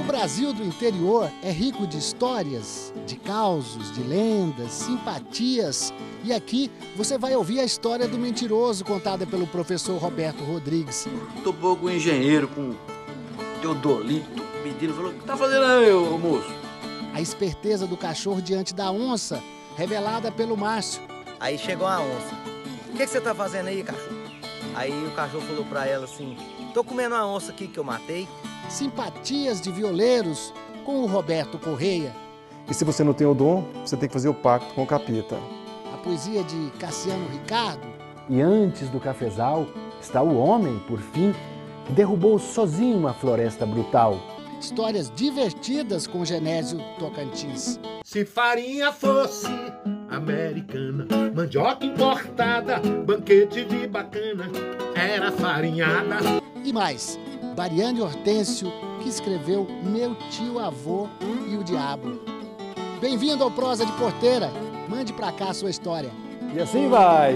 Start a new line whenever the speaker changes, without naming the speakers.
O Brasil do interior é rico de histórias, de causos, de lendas, simpatias. E aqui você vai ouvir a história do mentiroso contada pelo professor Roberto Rodrigues.
Topou com o engenheiro, com Teodolito, pedindo, falou, o que tá fazendo aí, ô moço?
A esperteza do cachorro diante da onça, revelada pelo Márcio.
Aí chegou a onça. O que, que você tá fazendo aí, cachorro? Aí o cachorro falou pra ela assim: tô comendo uma onça aqui que eu matei.
Simpatias de violeiros com o Roberto Correia.
E se você não tem o dom, você tem que fazer o pacto com o capeta.
A poesia de Cassiano Ricardo.
E antes do cafezal está o homem, por fim, que derrubou sozinho uma floresta brutal.
Histórias divertidas com Genésio Tocantins.
Se farinha fosse americana, mandioca importada, banquete de bacana, era farinhada.
E mais, Bariane Hortêncio, que escreveu Meu Tio Avô e o Diabo. Bem-vindo ao Prosa de Porteira. Mande pra cá a sua história.
E assim vai.